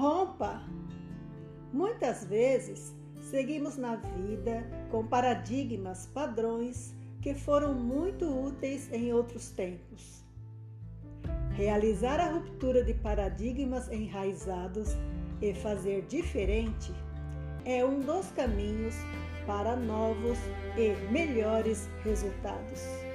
Rompa! Muitas vezes seguimos na vida com paradigmas, padrões que foram muito úteis em outros tempos. Realizar a ruptura de paradigmas enraizados e fazer diferente é um dos caminhos para novos e melhores resultados.